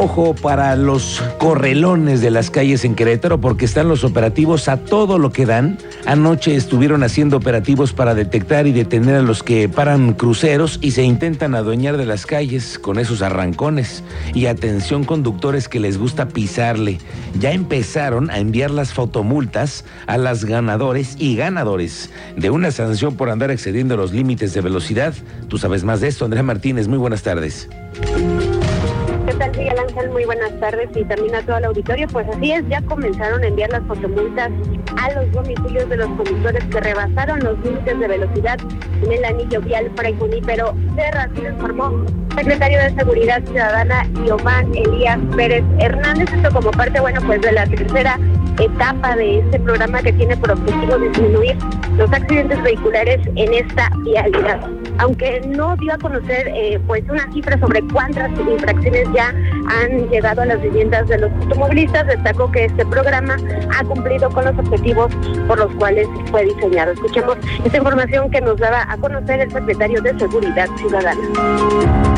Ojo para los correlones de las calles en Querétaro porque están los operativos a todo lo que dan. Anoche estuvieron haciendo operativos para detectar y detener a los que paran cruceros y se intentan adueñar de las calles con esos arrancones. Y atención conductores que les gusta pisarle. Ya empezaron a enviar las fotomultas a las ganadores y ganadores de una sanción por andar excediendo los límites de velocidad. Tú sabes más de esto, Andrea Martínez. Muy buenas tardes. ¿Qué tal, Miguel? Muy buenas tardes y también a todo el auditorio. Pues así es, ya comenzaron a enviar las fotomultas a los domicilios de los conductores que rebasaron los límites de velocidad en el anillo vial Fray Junípero Serra, así lo informó secretario de Seguridad Ciudadana Giovanni Elías Pérez Hernández. Esto como parte, bueno, pues de la tercera etapa de este programa que tiene por objetivo disminuir los accidentes vehiculares en esta vialidad. Aunque no dio a conocer eh, pues una cifra sobre cuántas infracciones ya han llegado a las viviendas de los automovilistas, destacó que este programa ha cumplido con los objetivos por los cuales fue diseñado. Escuchemos esta información que nos daba a conocer el secretario de Seguridad Ciudadana.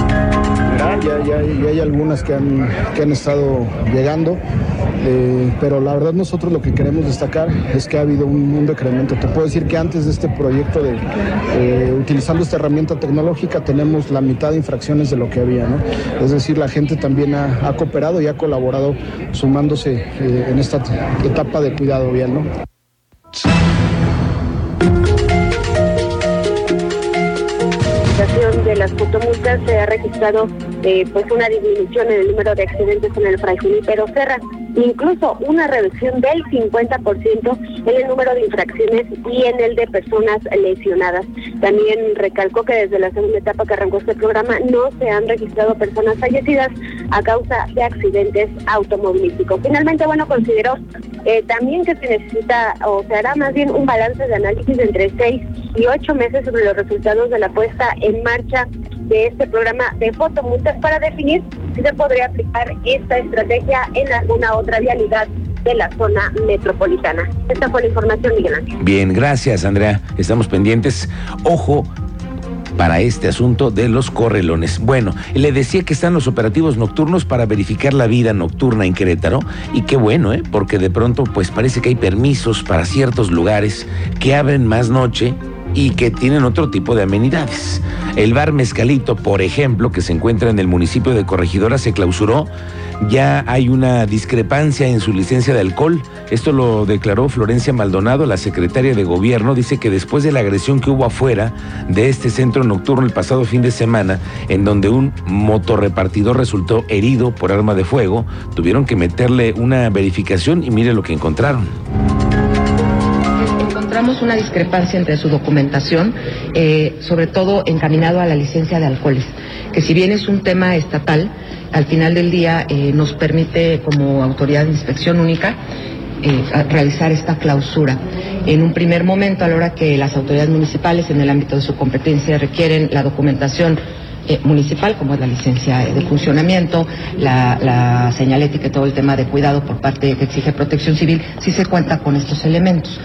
Ya, ya, hay algunas que han, que han estado llegando, eh, pero la verdad nosotros lo que queremos destacar es que ha habido un, decremento. Te puedo decir que antes de este proyecto de eh, utilizando esta herramienta tecnológica tenemos la mitad de infracciones de lo que había, ¿no? Es decir, la gente también ha, cooperado y ha colaborado sumándose eh, en esta etapa de cuidado vial, ¿no? de las fotomultas se ha registrado pues una disminución en el número de accidentes en el Fray pero Serra, incluso una reducción del 50% en el número de infracciones y en el de personas lesionadas. También recalcó que desde la segunda etapa que arrancó este programa no se han registrado personas fallecidas a causa de accidentes automovilísticos. Finalmente, bueno, consideró eh, también que se necesita o se hará más bien un balance de análisis entre seis y ocho meses sobre los resultados de la puesta en marcha de este programa de fotomultas para definir si se podría aplicar esta estrategia en alguna otra vialidad de la zona metropolitana. Esta fue la información, Miguel. Bien, gracias, Andrea. Estamos pendientes. Ojo, para este asunto de los correlones. Bueno, le decía que están los operativos nocturnos para verificar la vida nocturna en Querétaro y qué bueno, ¿eh? porque de pronto pues parece que hay permisos para ciertos lugares que abren más noche y que tienen otro tipo de amenidades. El bar Mezcalito, por ejemplo, que se encuentra en el municipio de Corregidora, se clausuró. Ya hay una discrepancia en su licencia de alcohol. Esto lo declaró Florencia Maldonado, la secretaria de gobierno. Dice que después de la agresión que hubo afuera de este centro nocturno el pasado fin de semana, en donde un motorrepartidor resultó herido por arma de fuego, tuvieron que meterle una verificación y mire lo que encontraron encontramos una discrepancia entre su documentación, eh, sobre todo encaminado a la licencia de alcoholes, que si bien es un tema estatal, al final del día eh, nos permite como autoridad de inspección única eh, realizar esta clausura. En un primer momento, a la hora que las autoridades municipales en el ámbito de su competencia requieren la documentación municipal, como es la licencia de funcionamiento, la, la, señalética y todo el tema de cuidado por parte que exige protección civil, sí se cuenta con estos elementos.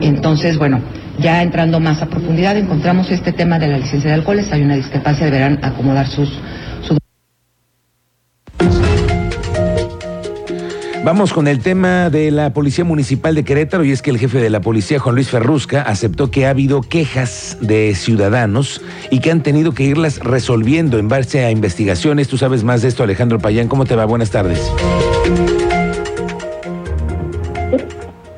Entonces, bueno, ya entrando más a profundidad, encontramos este tema de la licencia de alcoholes, hay una discrepancia, deberán acomodar sus... Vamos con el tema de la Policía Municipal de Querétaro y es que el jefe de la policía, Juan Luis Ferrusca, aceptó que ha habido quejas de ciudadanos y que han tenido que irlas resolviendo en base a investigaciones. Tú sabes más de esto, Alejandro Payán. ¿Cómo te va? Buenas tardes.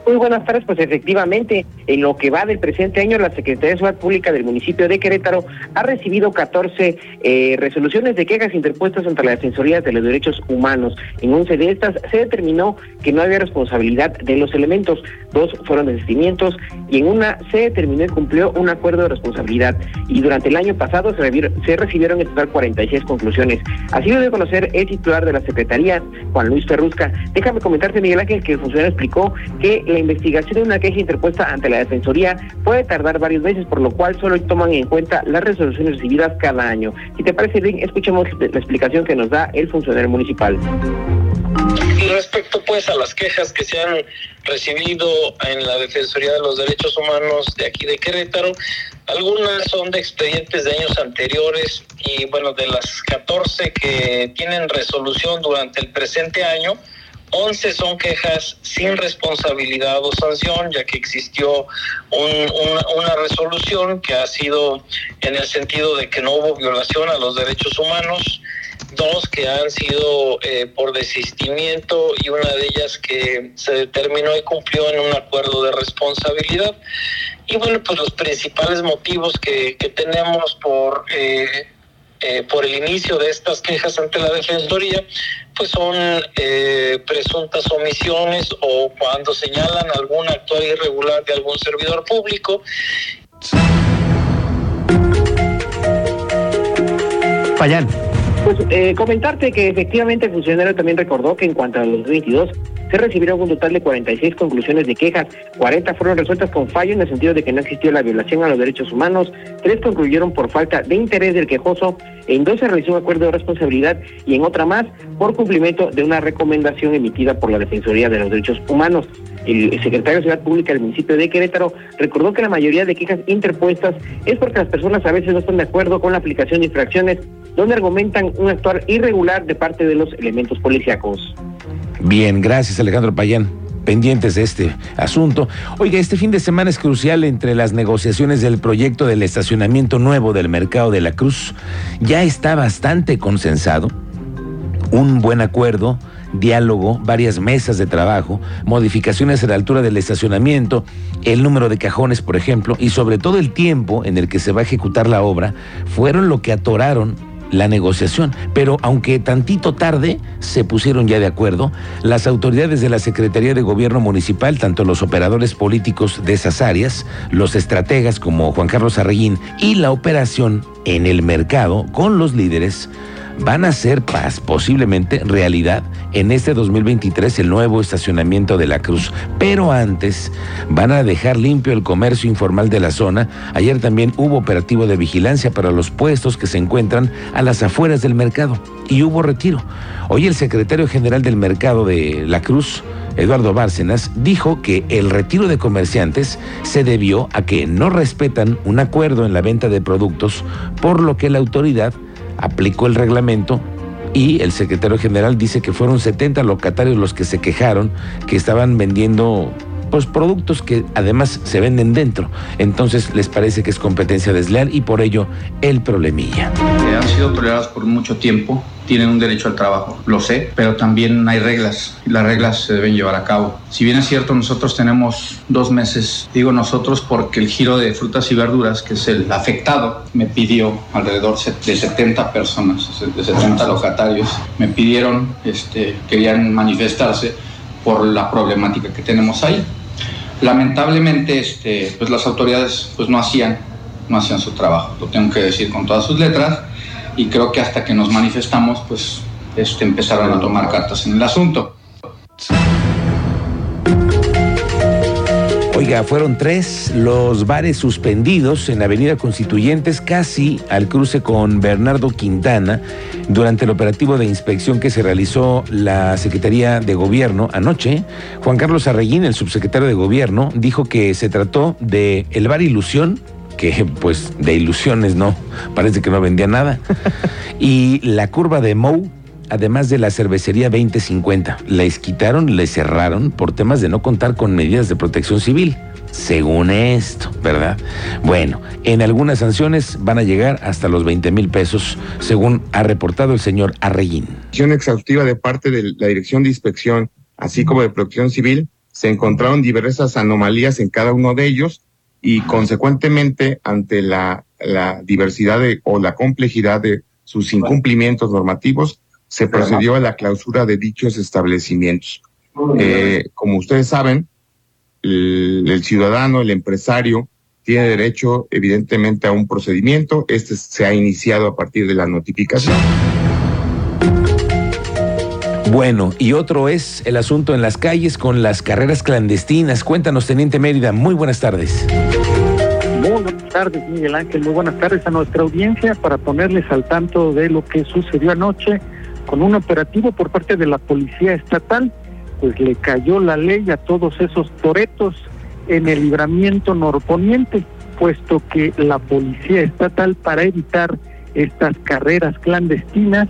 Muy buenas tardes, pues efectivamente, en lo que va del presente año, la Secretaría de Seguridad Pública del municipio de Querétaro ha recibido 14 eh, resoluciones de quejas interpuestas ante la Defensoría de los Derechos Humanos. En 11 de estas se determinó que no había responsabilidad de los elementos, dos fueron desistimientos y en una se determinó y cumplió un acuerdo de responsabilidad. Y durante el año pasado se, recibieron en total 46 conclusiones. Así lo debe conocer el titular de la Secretaría, Juan Luis Ferrusca. Déjame comentarte, Miguel Ángel, que el funcionario explicó que la investigación de una queja interpuesta ante la Defensoría puede tardar varios meses, por lo cual solo toman en cuenta las resoluciones recibidas cada año. Si te parece bien, escuchemos la explicación que nos da el funcionario municipal. Respecto pues a las quejas que se han recibido en la Defensoría de los Derechos Humanos de aquí de Querétaro, algunas son de expedientes de años anteriores y bueno, de las 14 que tienen resolución durante el presente año, 11 son quejas sin responsabilidad o sanción, ya que existió una, resolución que ha sido en el sentido de que no hubo violación a los derechos humanos, dos que han sido eh, por desistimiento y una de ellas que se determinó y cumplió en un acuerdo de responsabilidad. Y bueno, pues los principales motivos que, tenemos por, eh, eh, por el inicio de estas quejas ante la Defensoría, pues son presuntas omisiones o cuando señalan algún actuar irregular de algún servidor público. Payán. Pues eh, comentarte que efectivamente el funcionario también recordó que en cuanto a los 2022 se recibieron un total de 46 conclusiones de quejas, 40 fueron resueltas con fallo en el sentido de que no existió la violación a los derechos humanos, 3 concluyeron por falta de interés del quejoso, en dos se realizó un acuerdo de responsabilidad y en otra más por cumplimiento de una recomendación emitida por la Defensoría de los Derechos Humanos. El secretario de Ciudad Pública del municipio de Querétaro recordó que la mayoría de quejas interpuestas es porque las personas a veces no están de acuerdo con la aplicación de infracciones donde argumentan un actuar irregular de parte de los elementos policíacos. Bien, gracias Alejandro Payán pendientes de este asunto. Oiga, este fin de semana es crucial entre las negociaciones del proyecto del estacionamiento nuevo del mercado de la Cruz. Ya está bastante consensado, un buen acuerdo, diálogo, varias mesas de trabajo, modificaciones a la altura del estacionamiento, el número de cajones, por ejemplo, y sobre todo el tiempo en el que se va a ejecutar la obra, fueron lo que atoraron la negociación. Pero aunque tantito tarde se pusieron ya de acuerdo, las autoridades de la Secretaría de Gobierno Municipal, tanto los operadores políticos de esas áreas, los estrategas como Juan Carlos Arreguín y la operación en el mercado con los líderes, van a hacer paz, posiblemente realidad, en este 2023 el nuevo estacionamiento de la Cruz. Pero antes van a dejar limpio el comercio informal de la zona. Ayer también hubo operativo de vigilancia para los puestos que se encuentran a las afueras del mercado y hubo retiro. Hoy el secretario general del mercado de la Cruz, Eduardo Bárcenas, dijo que el retiro de comerciantes se debió a que no respetan un acuerdo en la venta de productos, por lo que la autoridad aplicó el reglamento y el secretario general dice que fueron 70 locatarios los que se quejaron que estaban vendiendo pues productos que además se venden dentro. Entonces les parece que es competencia desleal y por ello el problemilla. han sido tolerados por mucho tiempo, tienen un derecho al trabajo, lo sé, pero también hay reglas y las reglas se deben llevar a cabo. Si bien es cierto, nosotros tenemos dos meses, digo nosotros porque el giro de frutas y verduras, que es el afectado, me pidió alrededor de 70 personas, de 70 locatarios, me pidieron, este, querían manifestarse por la problemática que tenemos ahí. Lamentablemente, este, pues las autoridades pues no hacían, no hacían su trabajo, lo tengo que decir con todas sus letras, y creo que hasta que nos manifestamos, pues este, empezaron a tomar cartas en el asunto. Oiga, fueron tres los bares suspendidos en Avenida Constituyentes, casi al cruce con Bernardo Quintana, durante el operativo de inspección que se realizó la Secretaría de Gobierno anoche. Juan Carlos Arreguín, el subsecretario de Gobierno, dijo que se trató de el bar Ilusión, que pues de ilusiones no, parece que no vendía nada, y la curva de Mou además de la cervecería 2050. Les quitaron, les cerraron por temas de no contar con medidas de protección civil. Según esto, ¿verdad? Bueno, en algunas sanciones van a llegar hasta los 20 mil pesos, según ha reportado el señor Arreguín. exhaustiva de parte de la Dirección de Inspección, así como de Protección Civil, se encontraron diversas anomalías en cada uno de ellos y consecuentemente ante la, diversidad o la complejidad de sus incumplimientos normativos, se procedió a la clausura de dichos establecimientos. Eh, como ustedes saben, el, ciudadano, el empresario, tiene derecho evidentemente a un procedimiento. Este se ha iniciado a partir de la notificación. Bueno, y otro es el asunto en las calles con las carreras clandestinas. Cuéntanos, Teniente Mérida. Muy buenas tardes. Muy buenas tardes, Miguel Ángel. Muy buenas tardes a nuestra audiencia para ponerles al tanto de lo que sucedió anoche con un operativo por parte de la Policía Estatal. Pues le cayó la ley a todos esos toretos en el libramiento norponiente, puesto que la Policía Estatal, para evitar estas carreras clandestinas,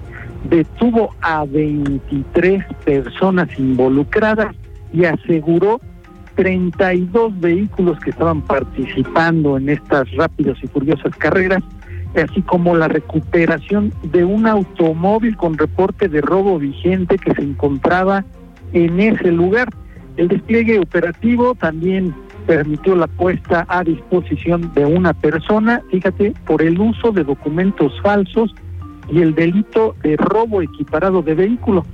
detuvo a 23 personas involucradas y aseguró 32 vehículos que estaban participando en estas rápidas y furiosas carreras, así como la recuperación de un automóvil con reporte de robo vigente que se encontraba en ese lugar. El despliegue operativo también permitió la puesta a disposición de una persona, fíjate, por el uso de documentos falsos y el delito de robo equiparado de vehículo.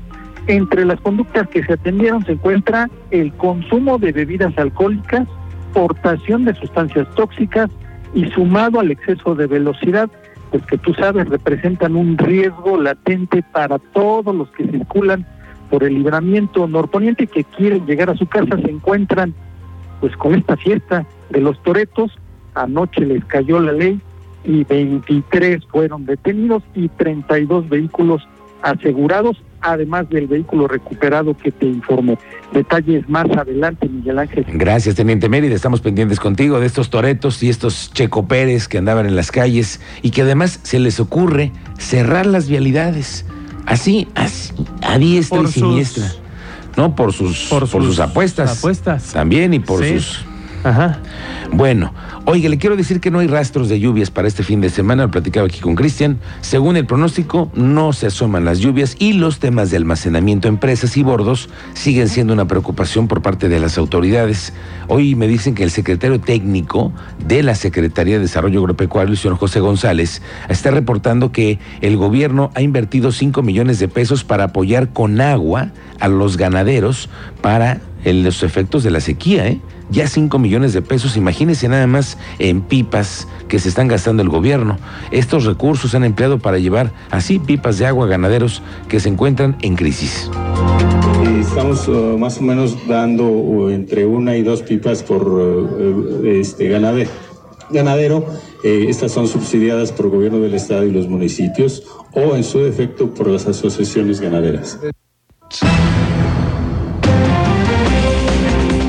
Entre las conductas que se atendieron se encuentra el consumo de bebidas alcohólicas, portación de sustancias tóxicas y sumado al exceso de velocidad, pues que tú sabes representan un riesgo latente para todos los que circulan por el libramiento norponiente que quieren llegar a su casa se encuentran pues con esta fiesta de los toretos. Anoche les cayó la ley y 23 fueron detenidos y 32 vehículos asegurados, además del vehículo recuperado que te informó. Detalles más adelante, Miguel Ángel. Gracias, Teniente Mérida. Estamos pendientes contigo de estos toretos y estos Checo Pérez que andaban en las calles y que además se les ocurre cerrar las vialidades. Así, así a diestra y siniestra. ¿No? Por sus, por, sus, apuestas. Apuestas. También y por sus Ajá. Bueno, oiga, le quiero decir que no hay rastros de lluvias para este fin de semana. Lo platicaba aquí con Cristian. Según el pronóstico, no se asoman las lluvias y los temas de almacenamiento en presas y bordos siguen siendo una preocupación por parte de las autoridades. Hoy me dicen que el secretario técnico de la Secretaría de Desarrollo Agropecuario, el señor José González, está reportando que el gobierno ha invertido 5 millones de pesos para apoyar con agua a los ganaderos para los efectos de la sequía, ¿eh? Ya 5 millones de pesos, imagínense nada más en pipas que se están gastando el gobierno. Estos recursos se han empleado para llevar así pipas de agua a ganaderos que se encuentran en crisis. Estamos uh, más o menos dando entre una y dos pipas por uh, este ganadero. Eh, estas son subsidiadas por el gobierno del estado y los municipios o en su defecto por las asociaciones ganaderas.